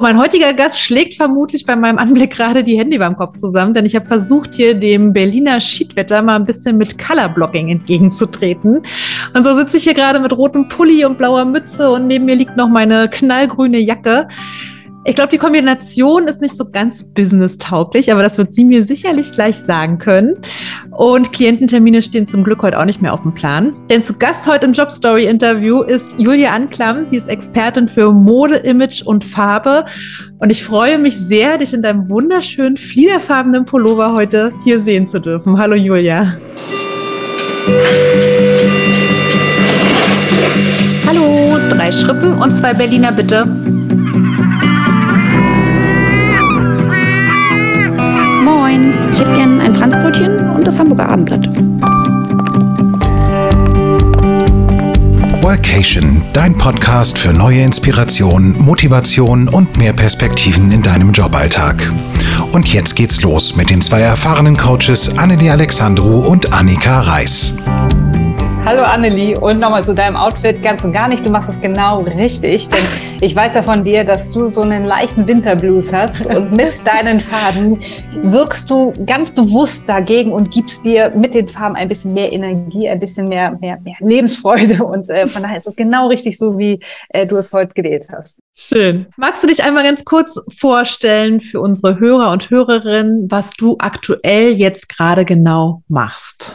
Mein heutiger Gast schlägt vermutlich bei meinem Anblick gerade die Hände beim Kopf zusammen, denn ich habe versucht, hier dem Berliner Schiedwetter mal ein bisschen mit Colorblocking entgegenzutreten. Und so sitze ich hier gerade mit rotem Pulli und blauer Mütze und neben mir liegt noch meine knallgrüne Jacke. Ich glaube, die Kombination ist nicht so ganz business-tauglich, aber das wird sie mir sicherlich gleich sagen können. Und Kliententermine stehen zum Glück heute auch nicht mehr auf dem Plan. Denn zu Gast heute im Jobstory-Interview ist Julia Anklam. Sie ist Expertin für Mode, Image und Farbe. Und ich freue mich sehr, dich in deinem wunderschönen, fliederfarbenen Pullover heute hier sehen zu dürfen. Hallo Julia. Hallo, drei Schrippen und zwei Berliner bitte. Ein Franzbrötchen und das Hamburger Abendblatt. Workation, dein Podcast für neue Inspiration, Motivation und mehr Perspektiven in deinem Joballtag. Und jetzt geht's los mit den zwei erfahrenen Coaches Annelie Alexandru und Annika Reis. Hallo Annelie und nochmal zu deinem Outfit ganz und gar nicht. Du machst es genau richtig, denn ich weiß ja von dir, dass du so einen leichten Winterblues hast und mit deinen Farben wirkst du ganz bewusst dagegen und gibst dir mit den Farben ein bisschen mehr Energie, ein bisschen mehr, mehr, mehr Lebensfreude und äh, von daher ist es genau richtig so, wie äh, du es heute gewählt hast. Schön. Magst du dich einmal ganz kurz vorstellen für unsere Hörer und Hörerinnen, was du aktuell jetzt gerade genau machst?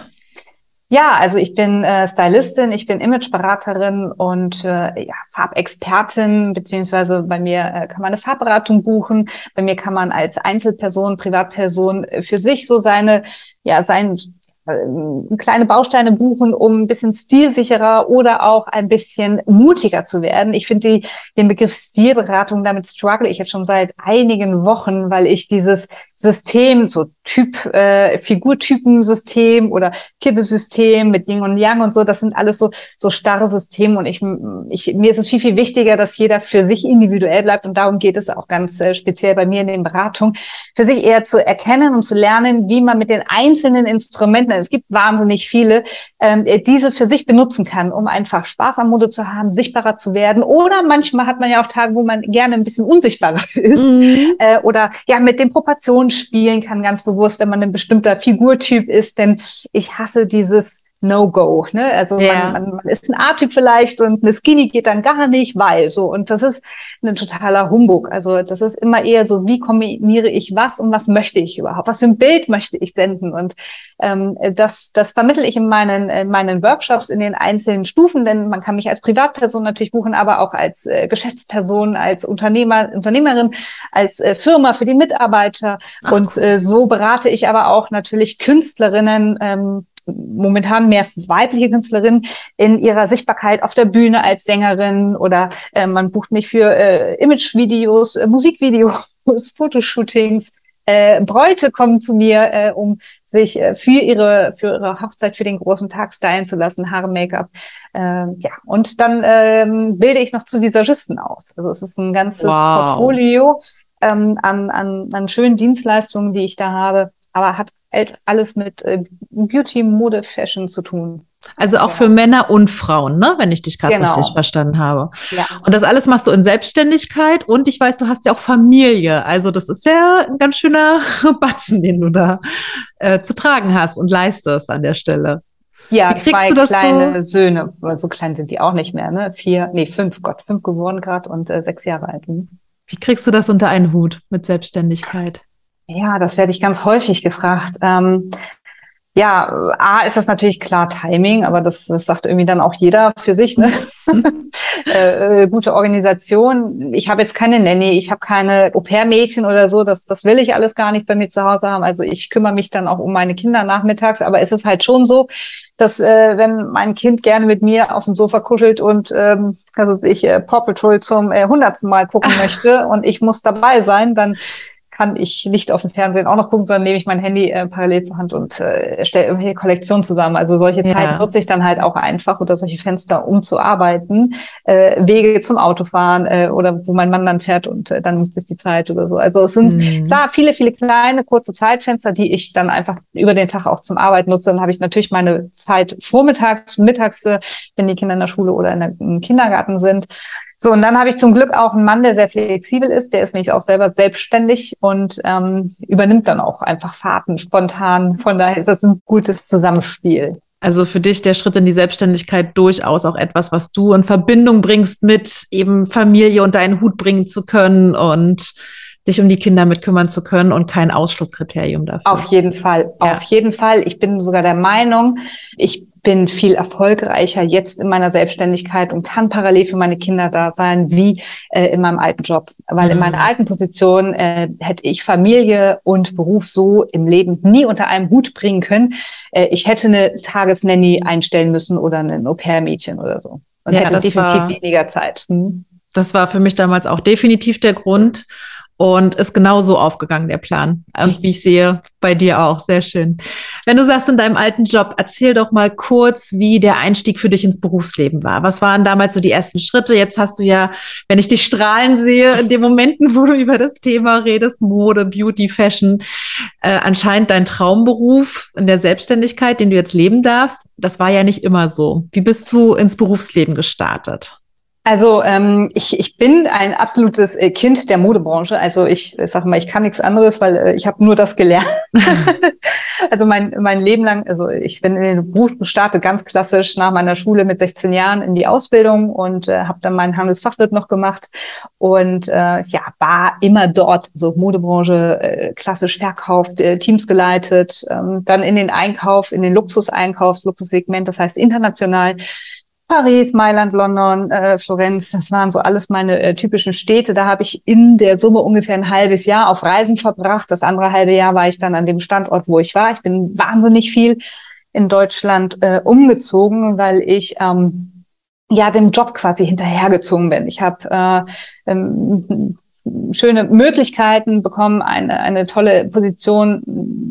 Ja, also ich bin äh, Stylistin, ich bin Imageberaterin und äh, ja, Farbexpertin, beziehungsweise bei mir äh, kann man eine Farbberatung buchen. Bei mir kann man als Einzelperson, Privatperson äh, für sich so seine, ja, sein äh, kleine Bausteine buchen, um ein bisschen stilsicherer oder auch ein bisschen mutiger zu werden. Ich finde den Begriff Stilberatung, damit struggle ich jetzt schon seit einigen Wochen, weil ich dieses System, so Typ, äh, Figurtypensystem oder Kippesystem mit Yin und Yang und so, das sind alles so, so starre Systeme und ich, ich, mir ist es viel, viel wichtiger, dass jeder für sich individuell bleibt und darum geht es auch ganz äh, speziell bei mir in den Beratungen, für sich eher zu erkennen und zu lernen, wie man mit den einzelnen Instrumenten es gibt wahnsinnig viele, ähm, diese für sich benutzen kann, um einfach Spaß am Mode zu haben, sichtbarer zu werden. Oder manchmal hat man ja auch Tage, wo man gerne ein bisschen unsichtbarer ist. Mhm. Äh, oder ja, mit den Proportionen spielen kann, ganz bewusst, wenn man ein bestimmter Figurtyp ist. Denn ich hasse dieses No-Go. Ne? Also ja. man, man, man ist ein A-Typ vielleicht und eine Skinny geht dann gar nicht, weil so. Und das ist ein totaler Humbug. Also das ist immer eher so, wie kombiniere ich was und was möchte ich überhaupt? Was für ein Bild möchte ich senden? Und ähm, das, das vermittel ich in meinen, in meinen Workshops in den einzelnen Stufen, denn man kann mich als Privatperson natürlich buchen, aber auch als äh, Geschäftsperson, als Unternehmer, Unternehmerin, als äh, Firma für die Mitarbeiter. Ach, und äh, so berate ich aber auch natürlich Künstlerinnen, ähm, momentan mehr weibliche Künstlerinnen in ihrer Sichtbarkeit auf der Bühne als Sängerin oder äh, man bucht mich für äh, Imagevideos, äh, Musikvideos, Fotoshootings. Äh, Bräute kommen zu mir, äh, um sich äh, für ihre für ihre Hochzeit für den großen Tag stylen zu lassen, Haare, Make-up, äh, ja und dann ähm, bilde ich noch zu Visagisten aus. Also es ist ein ganzes wow. Portfolio ähm, an, an an schönen Dienstleistungen, die ich da habe, aber hat alles mit äh, Beauty, Mode, Fashion zu tun. Also auch ja. für Männer und Frauen, ne? wenn ich dich gerade genau. richtig verstanden habe. Ja. Und das alles machst du in Selbstständigkeit und ich weiß, du hast ja auch Familie. Also das ist ja ein ganz schöner Batzen, den du da äh, zu tragen hast und leistest an der Stelle. Ja, zwei kleine so? Söhne, so klein sind die auch nicht mehr, ne? Vier, nee, fünf, Gott, fünf geworden gerade und äh, sechs Jahre alt. Hm. Wie kriegst du das unter einen Hut mit Selbstständigkeit? Ja, das werde ich ganz häufig gefragt. Ähm, ja, A ist das natürlich klar Timing, aber das, das sagt irgendwie dann auch jeder für sich. Ne? äh, äh, gute Organisation. Ich habe jetzt keine Nanny, ich habe keine Au-pair-Mädchen oder so. Das, das will ich alles gar nicht bei mir zu Hause haben. Also ich kümmere mich dann auch um meine Kinder nachmittags. Aber es ist halt schon so, dass äh, wenn mein Kind gerne mit mir auf dem Sofa kuschelt und ähm, also ich äh, Paw Patrol zum äh, hundertsten Mal gucken möchte und ich muss dabei sein, dann kann ich nicht auf dem Fernsehen auch noch gucken, sondern nehme ich mein Handy äh, parallel zur Hand und äh, stelle irgendwelche Kollektionen zusammen. Also solche ja. Zeit nutze ich dann halt auch einfach oder solche Fenster, um zu arbeiten, äh, Wege zum Autofahren äh, oder wo mein Mann dann fährt und äh, dann nutze ich die Zeit oder so. Also es sind mhm. klar viele, viele kleine, kurze Zeitfenster, die ich dann einfach über den Tag auch zum Arbeiten nutze. Dann habe ich natürlich meine Zeit vormittags, mittags, äh, wenn die Kinder in der Schule oder in der, im Kindergarten sind. So, und dann habe ich zum Glück auch einen Mann, der sehr flexibel ist, der ist nämlich auch selber selbstständig und ähm, übernimmt dann auch einfach Fahrten spontan. Von daher ist das ein gutes Zusammenspiel. Also für dich der Schritt in die Selbstständigkeit durchaus auch etwas, was du in Verbindung bringst mit eben Familie und deinen Hut bringen zu können und sich um die Kinder mitkümmern zu können und kein Ausschlusskriterium dafür. Auf jeden Fall, ja. auf jeden Fall. Ich bin sogar der Meinung, ich bin viel erfolgreicher jetzt in meiner Selbstständigkeit und kann parallel für meine Kinder da sein wie äh, in meinem alten Job. Weil mhm. in meiner alten Position äh, hätte ich Familie und Beruf so im Leben nie unter einem Hut bringen können. Äh, ich hätte eine Tagesnanny einstellen müssen oder ein Au-pair-Mädchen oder so. Und ja, hätte definitiv weniger Zeit. Hm. Das war für mich damals auch definitiv der Grund und ist genauso aufgegangen, der Plan. Und wie ich sehe, bei dir auch. Sehr schön. Wenn du sagst, in deinem alten Job, erzähl doch mal kurz, wie der Einstieg für dich ins Berufsleben war. Was waren damals so die ersten Schritte? Jetzt hast du ja, wenn ich dich strahlen sehe, in den Momenten, wo du über das Thema redest, Mode, Beauty, Fashion, äh, anscheinend dein Traumberuf in der Selbstständigkeit, den du jetzt leben darfst. Das war ja nicht immer so. Wie bist du ins Berufsleben gestartet? Also ähm, ich, ich bin ein absolutes äh, Kind der Modebranche. Also ich, ich sag mal, ich kann nichts anderes, weil äh, ich habe nur das gelernt. also mein, mein Leben lang, also ich bin in den Beruf gestartet, ganz klassisch nach meiner Schule mit 16 Jahren in die Ausbildung und äh, habe dann meinen Handelsfachwirt noch gemacht und äh, ja, war immer dort, so Modebranche, äh, klassisch verkauft, äh, Teams geleitet, ähm, dann in den Einkauf, in den Luxuseinkaufs, Luxussegment, das heißt international Paris, Mailand, London, äh, Florenz, das waren so alles meine äh, typischen Städte. Da habe ich in der Summe ungefähr ein halbes Jahr auf Reisen verbracht. Das andere halbe Jahr war ich dann an dem Standort, wo ich war. Ich bin wahnsinnig viel in Deutschland äh, umgezogen, weil ich ähm, ja dem Job quasi hinterhergezogen bin. Ich habe äh, ähm, schöne Möglichkeiten bekommen, eine, eine tolle Position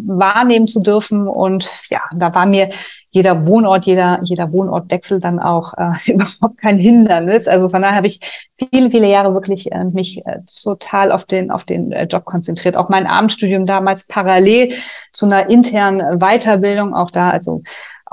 wahrnehmen zu dürfen. Und ja, da war mir jeder Wohnort, jeder, jeder Wohnortwechsel dann auch äh, überhaupt kein Hindernis. Also von daher habe ich viele, viele Jahre wirklich äh, mich äh, total auf den, auf den äh, Job konzentriert. Auch mein Abendstudium damals parallel zu einer internen Weiterbildung, auch da, also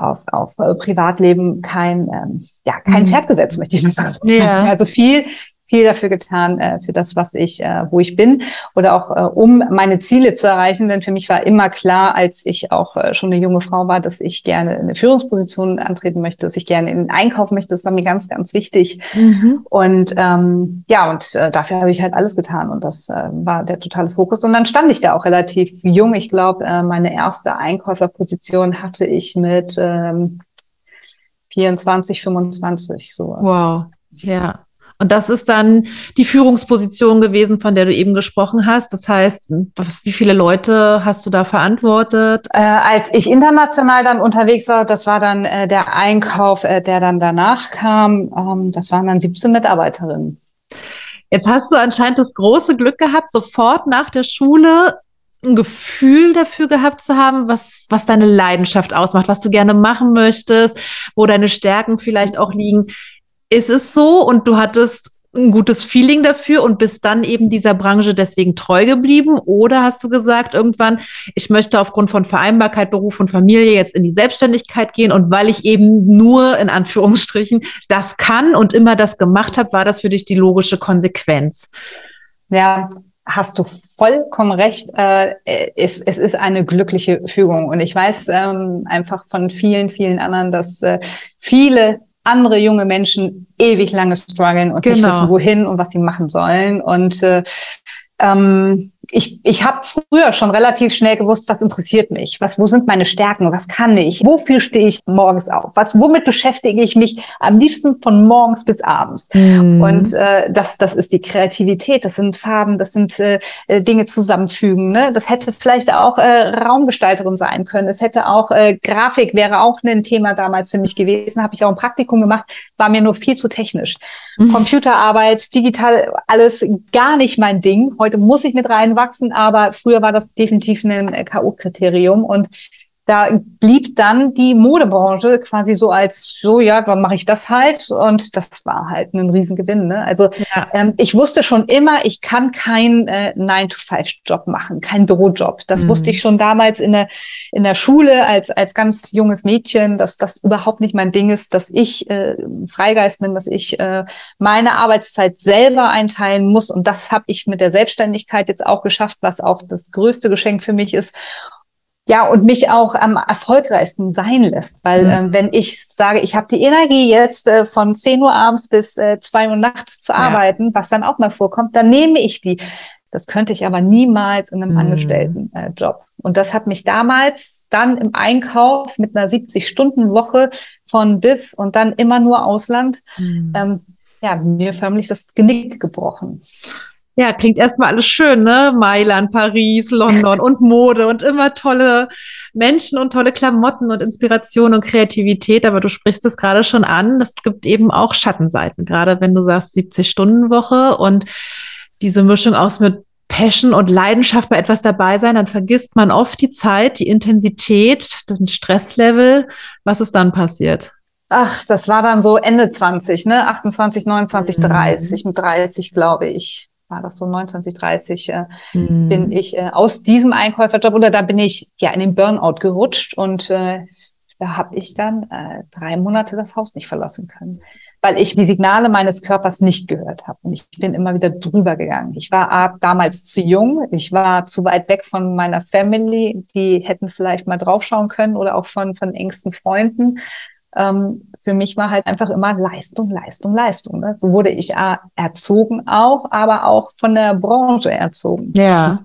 auf, auf äh, Privatleben kein, ähm, ja, kein mhm. Pferd gesetzt, möchte ich mal sagen. Ja. Also viel, viel dafür getan, äh, für das, was ich, äh, wo ich bin oder auch äh, um meine Ziele zu erreichen. Denn für mich war immer klar, als ich auch äh, schon eine junge Frau war, dass ich gerne eine Führungsposition antreten möchte, dass ich gerne in den Einkauf möchte. Das war mir ganz, ganz wichtig. Mhm. Und ähm, ja, und äh, dafür habe ich halt alles getan und das äh, war der totale Fokus. Und dann stand ich da auch relativ jung. Ich glaube, äh, meine erste Einkäuferposition hatte ich mit ähm, 24, 25 sowas. Wow, ja. Und das ist dann die Führungsposition gewesen, von der du eben gesprochen hast. Das heißt, was, wie viele Leute hast du da verantwortet? Äh, als ich international dann unterwegs war, das war dann äh, der Einkauf, äh, der dann danach kam. Ähm, das waren dann 17 Mitarbeiterinnen. Jetzt hast du anscheinend das große Glück gehabt, sofort nach der Schule ein Gefühl dafür gehabt zu haben, was, was deine Leidenschaft ausmacht, was du gerne machen möchtest, wo deine Stärken vielleicht auch liegen ist es so und du hattest ein gutes Feeling dafür und bist dann eben dieser Branche deswegen treu geblieben? Oder hast du gesagt irgendwann, ich möchte aufgrund von Vereinbarkeit, Beruf und Familie jetzt in die Selbstständigkeit gehen und weil ich eben nur in Anführungsstrichen das kann und immer das gemacht habe, war das für dich die logische Konsequenz? Ja, hast du vollkommen recht. Äh, es, es ist eine glückliche Fügung. Und ich weiß ähm, einfach von vielen, vielen anderen, dass äh, viele andere junge Menschen ewig lange strugglen und genau. nicht wissen, wohin und was sie machen sollen. Und äh, ähm, ich, ich habe früher schon relativ schnell gewusst, was interessiert mich, was, wo sind meine Stärken, was kann ich, wofür stehe ich morgens auf, was, womit beschäftige ich mich am liebsten von morgens bis abends. Mhm. Und äh, das, das ist die Kreativität, das sind Farben, das sind äh, äh, Dinge zusammenfügen. Ne? Das hätte vielleicht auch äh, Raumgestalterin sein können. Es hätte auch äh, Grafik wäre auch ein Thema damals für mich gewesen. Habe ich auch ein Praktikum gemacht, war mir nur viel zu technisch. Mhm. Computerarbeit, digital, alles gar nicht mein Ding. Heute muss ich mit rein wachsen, aber früher war das definitiv ein äh, K.O.-Kriterium und da blieb dann die Modebranche quasi so als so, ja, dann mache ich das halt. Und das war halt ein Riesengewinn. Ne? Also ja. ähm, ich wusste schon immer, ich kann keinen äh, 9-to-5-Job machen, keinen Bürojob. Das mhm. wusste ich schon damals in der, in der Schule als, als ganz junges Mädchen, dass das überhaupt nicht mein Ding ist, dass ich äh, Freigeist bin, dass ich äh, meine Arbeitszeit selber einteilen muss. Und das habe ich mit der Selbstständigkeit jetzt auch geschafft, was auch das größte Geschenk für mich ist ja, und mich auch am erfolgreichsten sein lässt. Weil mhm. ähm, wenn ich sage, ich habe die Energie jetzt äh, von 10 Uhr abends bis äh, 2 Uhr nachts zu arbeiten, ja. was dann auch mal vorkommt, dann nehme ich die. Das könnte ich aber niemals in einem mhm. Angestelltenjob. Äh, und das hat mich damals dann im Einkauf mit einer 70-Stunden-Woche von bis und dann immer nur Ausland, mhm. ähm, ja, mir förmlich das Genick gebrochen. Ja, klingt erstmal alles schön, ne? Mailand, Paris, London und Mode und immer tolle Menschen und tolle Klamotten und Inspiration und Kreativität. Aber du sprichst es gerade schon an. Es gibt eben auch Schattenseiten, gerade wenn du sagst 70-Stunden-Woche und diese Mischung aus mit Passion und Leidenschaft bei etwas dabei sein, dann vergisst man oft die Zeit, die Intensität, den Stresslevel. Was ist dann passiert? Ach, das war dann so Ende 20, ne? 28, 29, 30, mit 30, glaube ich war das so 29, 30, äh, mhm. bin ich äh, aus diesem Einkäuferjob oder da bin ich ja in den Burnout gerutscht und äh, da habe ich dann äh, drei Monate das Haus nicht verlassen können, weil ich die Signale meines Körpers nicht gehört habe. Und ich bin immer wieder drüber gegangen. Ich war damals zu jung, ich war zu weit weg von meiner Family, die hätten vielleicht mal draufschauen können oder auch von, von engsten Freunden. Ähm, für mich war halt einfach immer Leistung, Leistung, Leistung. Ne? So wurde ich erzogen auch, aber auch von der Branche erzogen. Ja.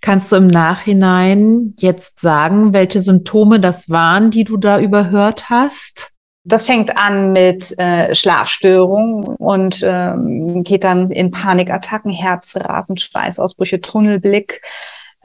Kannst du im Nachhinein jetzt sagen, welche Symptome das waren, die du da überhört hast? Das fängt an mit äh, Schlafstörungen und ähm, geht dann in Panikattacken, Herzrasen, Schweißausbrüche, Tunnelblick.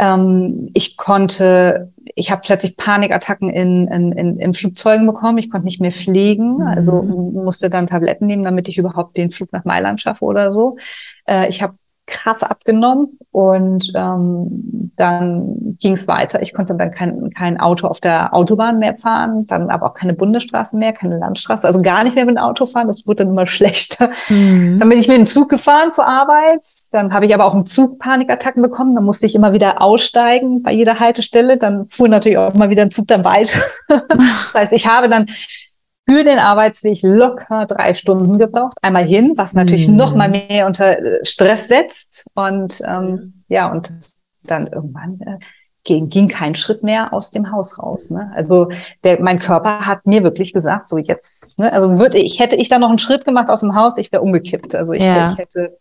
Ähm, ich konnte, ich habe plötzlich Panikattacken in, in, in, in Flugzeugen bekommen. Ich konnte nicht mehr fliegen, also mhm. also musste dann Tabletten nehmen, damit ich überhaupt den Flug nach Mailand schaffe oder so. Äh, ich habe krass abgenommen und ähm, dann ging es weiter. Ich konnte dann kein, kein Auto auf der Autobahn mehr fahren, dann aber auch keine Bundesstraße mehr, keine Landstraße, also gar nicht mehr mit dem Auto fahren. Das wurde dann immer schlechter. Mhm. Dann bin ich mit dem Zug gefahren zur Arbeit. Dann habe ich aber auch im Zug Panikattacken bekommen. Dann musste ich immer wieder aussteigen bei jeder Haltestelle. Dann fuhr natürlich auch immer wieder ein Zug dann weiter. das heißt, ich habe dann für den Arbeitsweg locker drei Stunden gebraucht. Einmal hin, was natürlich mhm. noch mal mehr unter äh, Stress setzt. Und ähm, ja, und dann irgendwann äh, ging, ging kein Schritt mehr aus dem Haus raus. Ne? Also der, mein Körper hat mir wirklich gesagt, so jetzt, ne, also würde ich hätte ich da noch einen Schritt gemacht aus dem Haus, ich wäre umgekippt. Also ich, ja. ich hätte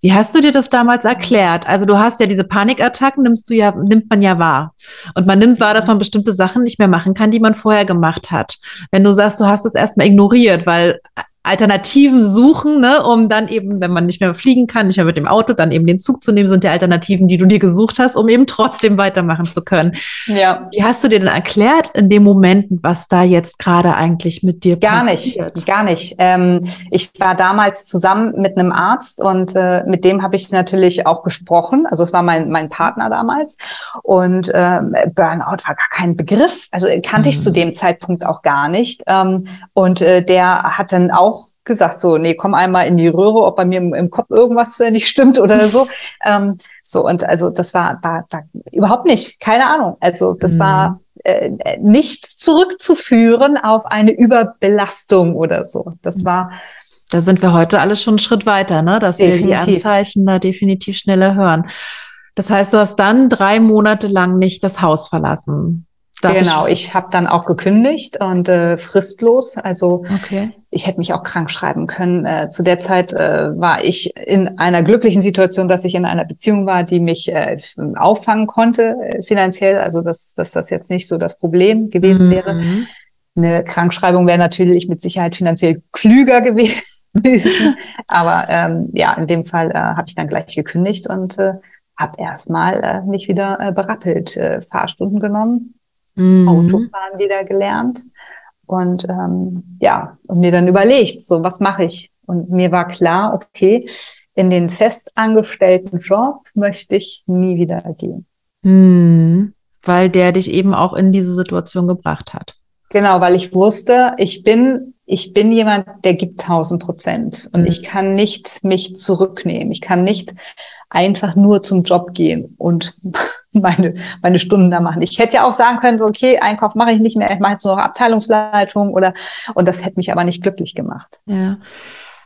wie hast du dir das damals erklärt? Also du hast ja diese Panikattacken, nimmst du ja, nimmt man ja wahr. Und man nimmt wahr, dass man bestimmte Sachen nicht mehr machen kann, die man vorher gemacht hat. Wenn du sagst, du hast es erstmal ignoriert, weil Alternativen suchen, ne, um dann eben, wenn man nicht mehr fliegen kann, nicht mehr mit dem Auto, dann eben den Zug zu nehmen, sind die Alternativen, die du dir gesucht hast, um eben trotzdem weitermachen zu können. Ja. Wie hast du dir denn erklärt in dem Moment, was da jetzt gerade eigentlich mit dir gar passiert? Gar nicht, gar nicht. Ähm, ich war damals zusammen mit einem Arzt und äh, mit dem habe ich natürlich auch gesprochen. Also es war mein, mein Partner damals und ähm, Burnout war gar kein Begriff. Also kannte mhm. ich zu dem Zeitpunkt auch gar nicht. Ähm, und äh, der hat dann auch gesagt, so, nee, komm einmal in die Röhre, ob bei mir im, im Kopf irgendwas nicht stimmt oder so. ähm, so, und also das war, war, war überhaupt nicht, keine Ahnung. Also das mhm. war äh, nicht zurückzuführen auf eine Überbelastung oder so. Das war. Da sind wir heute alle schon einen Schritt weiter, ne? dass definitiv. wir die Anzeichen da definitiv schneller hören. Das heißt, du hast dann drei Monate lang nicht das Haus verlassen. Darf genau, ich, ich habe dann auch gekündigt und äh, fristlos. Also okay. ich hätte mich auch krank schreiben können. Äh, zu der Zeit äh, war ich in einer glücklichen Situation, dass ich in einer Beziehung war, die mich äh, auffangen konnte äh, finanziell. Also dass, dass das jetzt nicht so das Problem gewesen mhm. wäre. Eine Krankschreibung wäre natürlich mit Sicherheit finanziell klüger gewesen. Aber ähm, ja, in dem Fall äh, habe ich dann gleich gekündigt und äh, habe erstmal äh, mich wieder äh, berappelt, äh, Fahrstunden genommen mhm. Autofahren wieder gelernt und ähm, ja, und mir dann überlegt, so was mache ich? Und mir war klar, okay, in den festangestellten Job möchte ich nie wieder gehen. Mhm. weil der dich eben auch in diese Situation gebracht hat. Genau, weil ich wusste, ich bin, ich bin jemand, der gibt 1000 Prozent und mhm. ich kann nicht mich zurücknehmen. Ich kann nicht einfach nur zum Job gehen und meine, meine Stunden da machen. Ich hätte ja auch sagen können, so, okay, Einkauf mache ich nicht mehr, ich mache jetzt nur noch Abteilungsleitung oder, und das hätte mich aber nicht glücklich gemacht. Ja.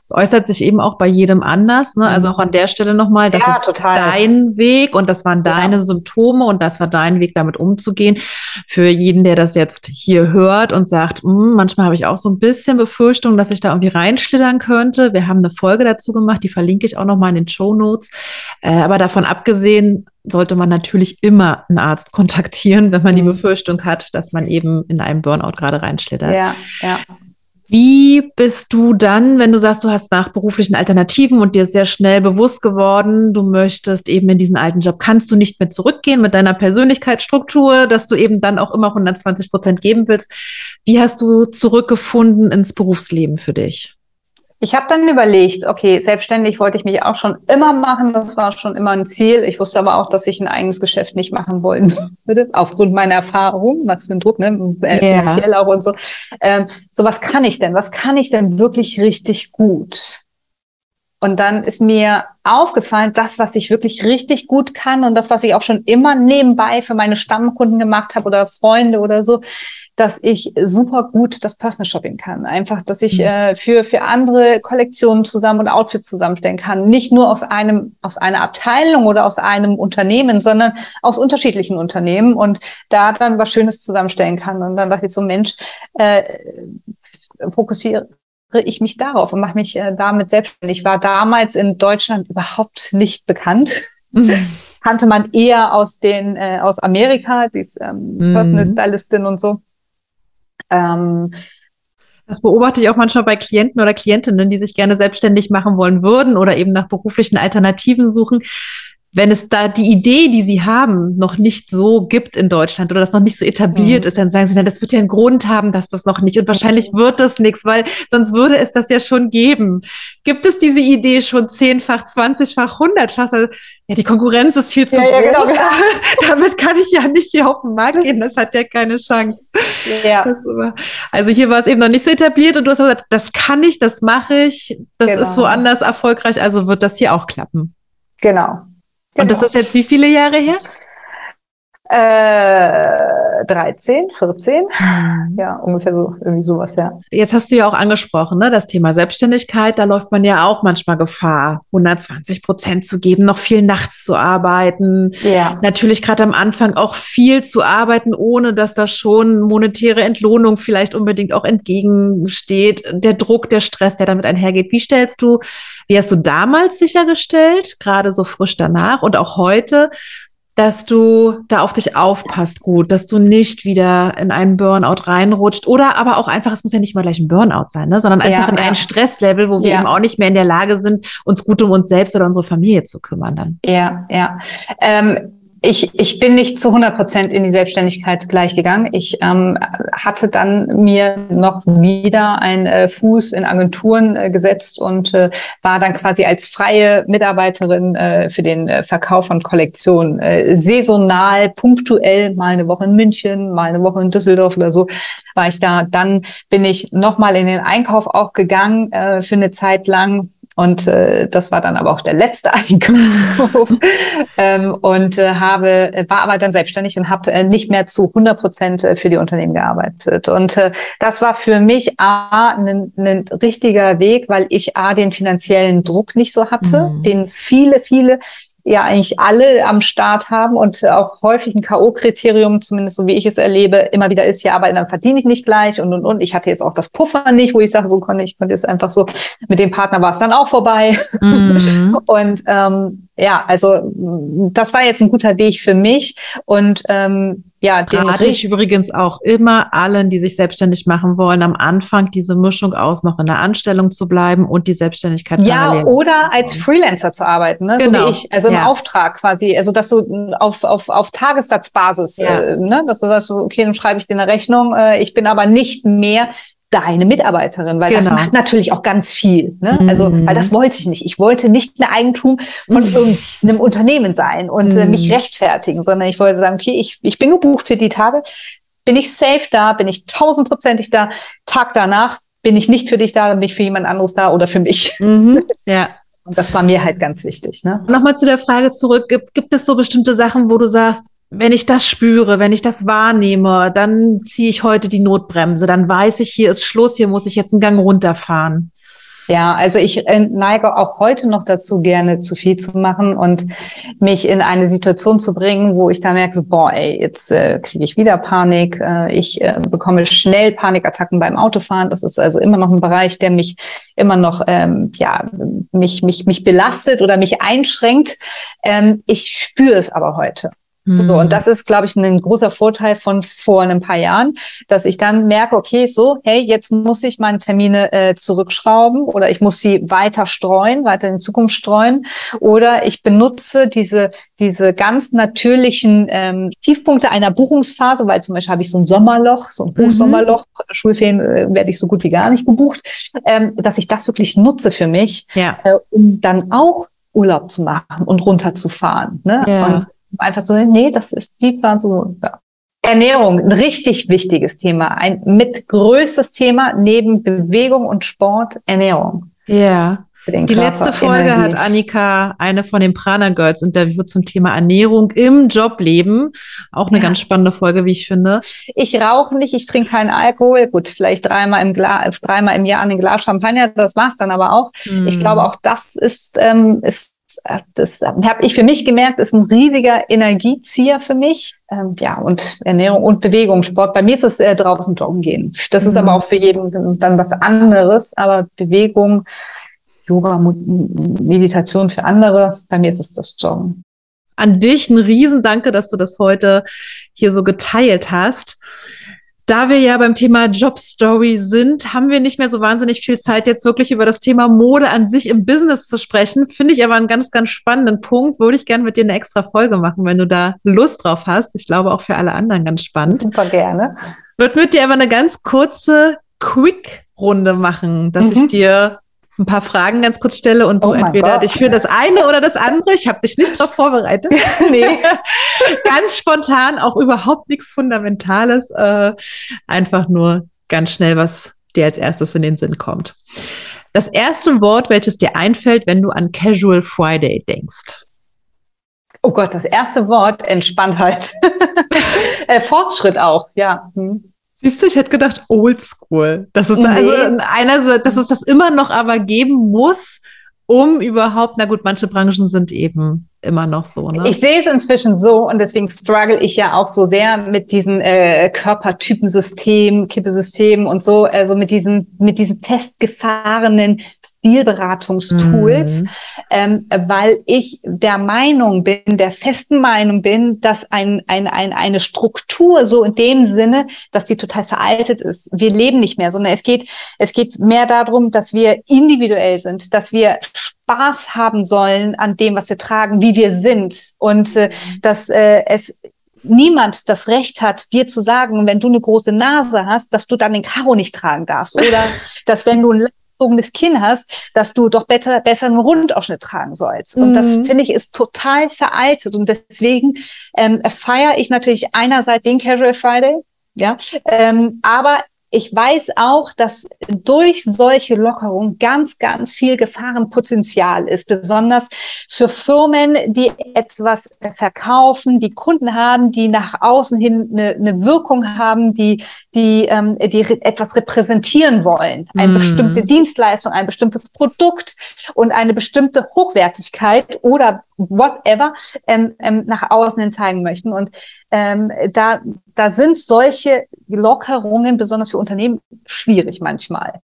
Es äußert sich eben auch bei jedem anders. Ne? Also auch an der Stelle nochmal, das ja, ist total. dein Weg und das waren deine ja. Symptome und das war dein Weg, damit umzugehen. Für jeden, der das jetzt hier hört und sagt, hm, manchmal habe ich auch so ein bisschen Befürchtung, dass ich da irgendwie reinschlittern könnte. Wir haben eine Folge dazu gemacht, die verlinke ich auch nochmal in den Show Notes. Äh, aber davon abgesehen, sollte man natürlich immer einen Arzt kontaktieren, wenn man die mhm. Befürchtung hat, dass man eben in einem Burnout gerade reinschlittert. Ja, ja. Wie bist du dann, wenn du sagst, du hast nach beruflichen Alternativen und dir ist sehr schnell bewusst geworden, du möchtest eben in diesen alten Job, kannst du nicht mehr zurückgehen mit deiner Persönlichkeitsstruktur, dass du eben dann auch immer 120 Prozent geben willst? Wie hast du zurückgefunden ins Berufsleben für dich? Ich habe dann überlegt, okay, selbstständig wollte ich mich auch schon immer machen, das war schon immer ein Ziel. Ich wusste aber auch, dass ich ein eigenes Geschäft nicht machen wollen würde, aufgrund meiner Erfahrung, was für ein Druck, ne, äh, finanziell yeah. auch und so. Ähm, so was kann ich denn? Was kann ich denn wirklich richtig gut? Und dann ist mir aufgefallen, das, was ich wirklich richtig gut kann und das, was ich auch schon immer nebenbei für meine Stammkunden gemacht habe oder Freunde oder so, dass ich super gut das Personal Shopping kann. Einfach, dass ich mhm. äh, für, für andere Kollektionen zusammen und Outfits zusammenstellen kann. Nicht nur aus einem, aus einer Abteilung oder aus einem Unternehmen, sondern aus unterschiedlichen Unternehmen und da dann was Schönes zusammenstellen kann. Und dann dachte ich so, Mensch, äh, fokussiere ich mich darauf und mache mich äh, damit selbstständig. Ich war damals in Deutschland überhaupt nicht bekannt. Mhm. Kannte man eher aus den äh, aus Amerika, die ist ähm, mhm. Personal Stylistin und so. Ähm, das beobachte ich auch manchmal bei Klienten oder Klientinnen, die sich gerne selbstständig machen wollen würden oder eben nach beruflichen Alternativen suchen wenn es da die Idee, die sie haben, noch nicht so gibt in Deutschland oder das noch nicht so etabliert mhm. ist, dann sagen sie, na, das wird ja einen Grund haben, dass das noch nicht und wahrscheinlich wird das nichts, weil sonst würde es das ja schon geben. Gibt es diese Idee schon zehnfach, zwanzigfach, hundertfach? Also, ja, die Konkurrenz ist viel zu ja, groß. Ja, genau, genau. Damit kann ich ja nicht hier auf den Markt gehen. Das hat ja keine Chance. Ja. Also hier war es eben noch nicht so etabliert und du hast gesagt, das kann ich, das mache ich, das genau. ist woanders erfolgreich, also wird das hier auch klappen. Genau, Genau. Und das ist jetzt wie viele Jahre her? Äh, 13, 14. Mhm. Ja, ungefähr so, irgendwie sowas, ja. Jetzt hast du ja auch angesprochen, ne, das Thema Selbstständigkeit, da läuft man ja auch manchmal Gefahr, 120 Prozent zu geben, noch viel nachts zu arbeiten. Ja. Natürlich gerade am Anfang auch viel zu arbeiten, ohne dass da schon monetäre Entlohnung vielleicht unbedingt auch entgegensteht. Der Druck, der Stress, der damit einhergeht. Wie stellst du, wie hast du damals sichergestellt, gerade so frisch danach und auch heute, dass du da auf dich aufpasst gut, dass du nicht wieder in einen Burnout reinrutscht oder aber auch einfach, es muss ja nicht mal gleich ein Burnout sein, ne, sondern einfach ja, in ja. ein Stresslevel, wo wir ja. eben auch nicht mehr in der Lage sind, uns gut um uns selbst oder unsere Familie zu kümmern dann. Ja, ja. Ähm ich, ich bin nicht zu 100 Prozent in die Selbstständigkeit gleich gegangen. Ich ähm, hatte dann mir noch wieder einen äh, Fuß in Agenturen äh, gesetzt und äh, war dann quasi als freie Mitarbeiterin äh, für den äh, Verkauf von Kollektionen äh, saisonal, punktuell, mal eine Woche in München, mal eine Woche in Düsseldorf oder so war ich da. Dann bin ich nochmal in den Einkauf auch gegangen äh, für eine Zeit lang und äh, das war dann aber auch der letzte Einkauf. ähm, und äh, habe, war aber dann selbstständig und habe äh, nicht mehr zu 100 Prozent äh, für die Unternehmen gearbeitet. Und äh, das war für mich A, ein, ein richtiger Weg, weil ich A, den finanziellen Druck nicht so hatte, mhm. den viele, viele ja eigentlich alle am Start haben und auch häufig ein K.O.-Kriterium, zumindest so wie ich es erlebe, immer wieder ist, ja, aber dann verdiene ich nicht gleich und und und. Ich hatte jetzt auch das Puffer nicht, wo ich sage, so konnte ich konnte jetzt einfach so, mit dem Partner war es dann auch vorbei. Mhm. und ähm, ja, also das war jetzt ein guter Weg für mich und ähm, ja, den rate ich übrigens auch immer allen, die sich selbstständig machen wollen, am Anfang diese Mischung aus, noch in der Anstellung zu bleiben und die Selbstständigkeit Ja, oder als Freelancer zu arbeiten, ne? Genau. so wie ich, also im ja. Auftrag quasi, also dass du auf, auf, auf Tagessatzbasis, ja. äh, ne? dass du sagst, okay, dann schreibe ich dir eine Rechnung, äh, ich bin aber nicht mehr deine Mitarbeiterin, weil Genau. das macht natürlich auch ganz viel. Ne? Also, Mhm. weil das wollte ich nicht. Ich wollte nicht mehr Eigentum von Mhm. irgendeinem Unternehmen sein und äh, mich Mhm. rechtfertigen, sondern ich wollte sagen, okay, ich, ich bin gebucht für die Tage, bin ich safe da, bin ich tausendprozentig da, Tag danach bin ich nicht für dich da, bin ich für jemand anderes da oder für mich. Mhm. Ja. Und das war mir halt ganz wichtig. Ne? Nochmal zu der Frage zurück. Gibt, gibt es so bestimmte Sachen, wo du sagst, wenn ich das spüre, wenn ich das wahrnehme, dann ziehe ich heute die Notbremse, dann weiß ich, hier ist Schluss, hier muss ich jetzt einen Gang runterfahren. Ja, also ich äh, neige auch heute noch dazu, gerne zu viel zu machen und mich in eine Situation zu bringen, wo ich da merke, so, boah, ey, jetzt äh, kriege ich wieder Panik. Äh, ich äh, bekomme schnell Panikattacken beim Autofahren. Das ist also immer noch ein Bereich, der mich immer noch, ähm, ja, mich, mich, mich belastet oder mich einschränkt. Ähm, ich spüre es aber heute. So, Mhm. und das ist, glaube ich, ein großer Vorteil von vor ein paar Jahren, dass ich dann merke, okay, so, hey, jetzt muss ich meine Termine äh, zurückschrauben oder ich muss sie weiter streuen, weiter in Zukunft streuen oder ich benutze diese, diese ganz natürlichen ähm, Tiefpunkte einer Buchungsphase, weil zum Beispiel habe ich so ein Sommerloch, so ein Buchsommerloch, Schulferien äh, werde ich so gut wie gar nicht gebucht, ähm, dass ich das wirklich nutze für mich, Ja. äh, um dann auch Urlaub zu machen und runterzufahren. Ne? Ja. Und einfach so, nee, das ist die war so. Ja. Ernährung, ein richtig wichtiges Thema, ein mit größtes Thema neben Bewegung und Sport, Ernährung. Ja. Die Körper, letzte Folge hat Energie. Annika eine von den Prana Girls interviewt zum Thema Ernährung im Jobleben. Auch eine Ja. ganz spannende Folge, wie ich finde. Ich rauche nicht, ich trinke keinen Alkohol. Gut, vielleicht dreimal im Glas, dreimal im Jahr ein Glas Champagner, das war's dann aber auch. Ich Hm. glaube, auch das ist, ähm, ist das habe ich für mich gemerkt, ist ein riesiger Energiezieher für mich. Ähm, ja, und Ernährung und Bewegung, Sport. Bei mir ist es äh, draußen joggen gehen. Das ist Mhm. aber auch für jeden dann was anderes. Aber Bewegung, Yoga, Meditation für andere. Bei mir ist es das Joggen. an dich ein Riesendanke, dass du das heute hier so geteilt hast. Da wir ja beim Thema Jobstory sind, haben wir nicht mehr so wahnsinnig viel Zeit, jetzt wirklich über das Thema Mode an sich im Business zu sprechen. Finde ich aber einen ganz, ganz spannenden Punkt. Würde ich gerne mit dir eine extra Folge machen, wenn du da Lust drauf hast. Ich glaube auch für alle anderen ganz spannend. Super gerne. Wird mit dir aber eine ganz kurze Quick-Runde machen, dass Mhm. ich dir ein paar Fragen ganz kurz stelle und du Oh entweder Gott. dich für das eine oder das andere, ich habe dich nicht darauf vorbereitet, nee. ganz spontan, auch überhaupt nichts Fundamentales, äh, einfach nur ganz schnell, was dir als erstes in den Sinn kommt. Das erste Wort, welches dir einfällt, wenn du an Casual Friday denkst. Oh Gott, das erste Wort, Entspanntheit. äh, Fortschritt auch, ja. Hm. Siehst du, ich hätte gedacht, oldschool. Das ist da, also Nee. einer, dass es das immer noch aber geben muss, um überhaupt, na gut, manche Branchen sind eben immer noch so, ne? Ich sehe es inzwischen so und deswegen struggle ich ja auch so sehr mit diesen äh, Körpertypensystem, Kippesystem und so, also mit diesen, mit diesen festgefahrenen Stilberatungstools, Mhm. ähm, weil ich der Meinung bin, der festen Meinung bin, dass ein, ein, ein, eine Struktur so in dem Sinne, dass die total veraltet ist. Wir leben nicht mehr, sondern es geht, es geht mehr darum, dass wir individuell sind, dass wir Spaß haben sollen an dem, was wir tragen, wie wir sind und äh, dass äh, es niemand das Recht hat, dir zu sagen, wenn du eine große Nase hast, dass du dann den Karo nicht tragen darfst oder dass wenn du ein langgezogenes Kinn hast, dass du doch besser, besser einen Rundausschnitt tragen sollst. Und das Mhm. finde ich ist total veraltet und deswegen ähm, feiere ich natürlich einerseits den Casual Friday, ja, ähm, aber ich weiß auch, dass durch solche Lockerungen ganz, ganz viel Gefahrenpotenzial ist, besonders für Firmen, die etwas verkaufen, die Kunden haben, die nach außen hin eine, eine Wirkung haben, die, die, ähm, die etwas repräsentieren wollen, eine Mhm. bestimmte Dienstleistung, ein bestimmtes Produkt und eine bestimmte Hochwertigkeit oder whatever ähm, ähm, nach außen hin zeigen möchten. Und ähm, da, da sind solche Lockerungen, besonders für Unternehmen, schwierig manchmal.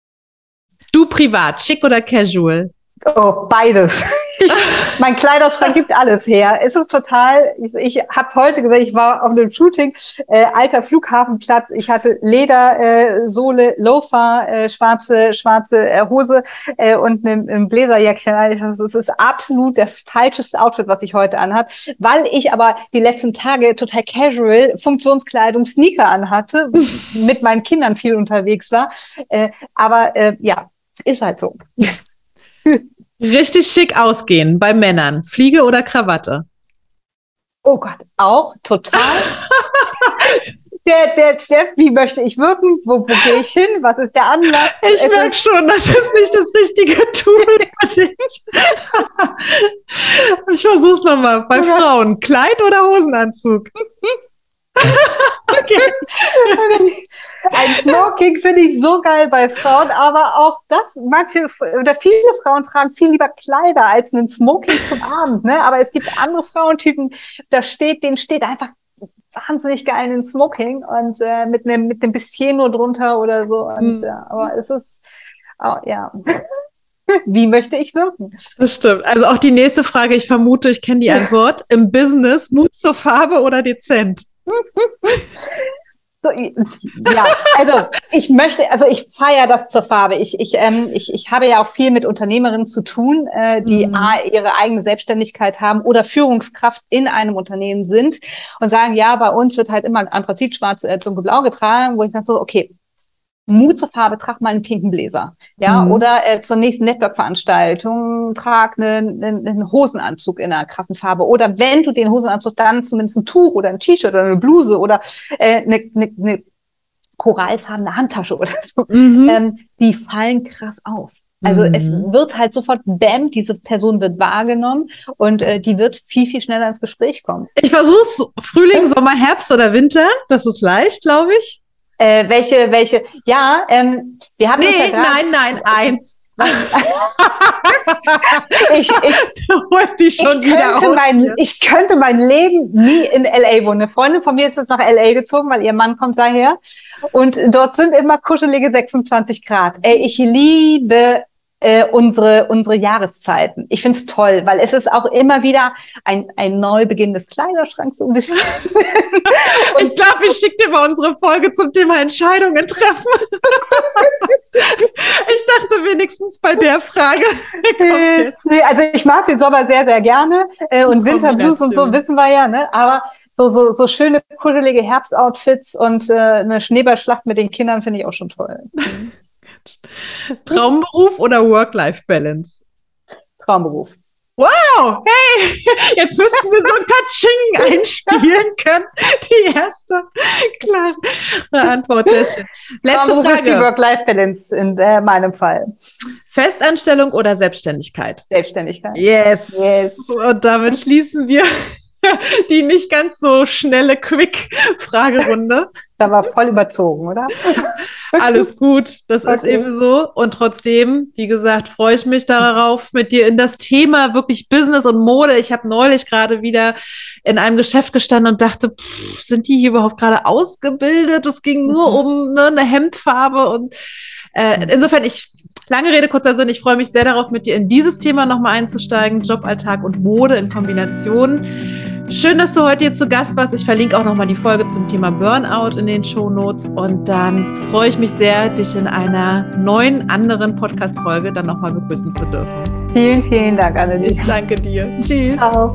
Du privat, schick oder casual? Oh, beides. Ich, mein Kleiderschrank gibt alles her. Es ist total, ich, ich habe heute gesagt, ich war auf einem Shooting, äh, alter Flughafenplatz, ich hatte Ledersohle, äh, Loafer, äh, schwarze, schwarze äh, Hose äh, und ein, ein Bläserjäckchen. Also, es ist absolut das falscheste Outfit, was ich heute anhat, weil ich aber die letzten Tage total casual Funktionskleidung, Sneaker anhatte, mit meinen Kindern viel unterwegs war. Äh, aber äh, ja, ist halt so. Richtig schick ausgehen bei Männern. Fliege oder Krawatte? Oh Gott, auch total. der, der, der, wie möchte ich wirken? Wo, wo gehe ich hin? Was ist der Anlass? Ich merke schon, das ist nicht das richtige Tool für dich. ich versuche es nochmal. Bei Frauen, Kleid oder Hosenanzug? okay. Ein Smoking finde ich so geil bei Frauen, aber auch das, manche oder viele Frauen tragen viel lieber Kleider als einen Smoking zum Abend, ne? Aber es gibt andere Frauentypen, da steht, denen steht einfach wahnsinnig geil in Smoking und äh, mit einem mit einem bisschen nur drunter oder so. Und mhm. ja, aber es ist oh, ja. Wie möchte ich wirken? Das stimmt. Also auch die nächste Frage, ich vermute, ich kenne die Antwort. Im Business Mut zur Farbe oder dezent? So, ja, also ich möchte, also ich feiere das zur Farbe. Ich, ich, ähm, ich, ich habe ja auch viel mit Unternehmerinnen zu tun, äh, die mhm. A, ihre eigene Selbstständigkeit haben oder Führungskraft in einem Unternehmen sind und sagen, ja, bei uns wird halt immer Anthrazit, schwarz, äh, dunkelblau getragen, wo ich dann so, okay, Mut zur Farbe, trag mal einen pinken Bläser. Ja, mhm. oder äh, zur nächsten Network-Veranstaltung trag einen, einen, einen Hosenanzug in einer krassen Farbe. Oder wenn du den Hosenanzug, dann zumindest ein Tuch oder ein T-Shirt oder eine Bluse oder äh, eine, eine, eine korallfarbene Handtasche oder so. Mhm. Ähm, die fallen krass auf. Also mhm. es wird halt sofort, bam, diese Person wird wahrgenommen und äh, die wird viel, viel schneller ins Gespräch kommen. Ich versuche Frühling, Sommer, Herbst oder Winter. Das ist leicht, glaube ich. Äh, welche, welche, ja, ähm, wir haben nee, ja nein, nein, eins. ich, ich, ich, könnte mein, ich könnte mein Leben nie in LA wohnen. Eine Freundin von mir ist jetzt nach LA gezogen, weil ihr Mann kommt daher. Und dort sind immer kuschelige 26 Grad. Ey, ich liebe äh, unsere, unsere Jahreszeiten. Ich find's toll, weil es ist auch immer wieder ein, ein Neubeginn des Kleiderschranks so ein bisschen. ich glaube, ich schicke dir mal unsere Folge zum Thema Entscheidungen treffen. ich dachte wenigstens bei der Frage. nee, also ich mag den Sommer sehr, sehr gerne äh, und Winterblues und so wissen wir ja, ne? aber so, so, so schöne, kuschelige Herbstoutfits und äh, eine Schneeballschlacht mit den Kindern finde ich auch schon toll. Traumberuf oder Work-Life-Balance? Traumberuf. Wow, hey, jetzt müssten wir so ein Katsching einspielen können. Die erste klare Antwort, sehr schön. Letzte Traumberuf Frage. ist die Work-Life-Balance in äh, meinem Fall. Festanstellung oder Selbstständigkeit? Selbstständigkeit. Yes. yes. Und damit schließen wir die nicht ganz so schnelle Quick-Fragerunde. Da war voll überzogen, oder? Alles gut, das okay. ist eben so. Und trotzdem, wie gesagt, freue ich mich darauf, mit dir in das Thema wirklich Business und Mode. Ich habe neulich gerade wieder in einem Geschäft gestanden und dachte, pff, sind die hier überhaupt gerade ausgebildet? Es ging nur mhm. um ne, eine Hemdfarbe und äh, mhm. insofern, ich Lange Rede, kurzer Sinn. Ich freue mich sehr darauf, mit dir in dieses Thema nochmal einzusteigen. Joballtag und Mode in Kombination. Schön, dass du heute hier zu Gast warst. Ich verlinke auch nochmal die Folge zum Thema Burnout in den Show Notes. Und dann freue ich mich sehr, dich in einer neuen, anderen Podcast-Folge dann nochmal begrüßen zu dürfen. Vielen, vielen Dank, Annelies. Ich danke dir. Tschüss. Ciao.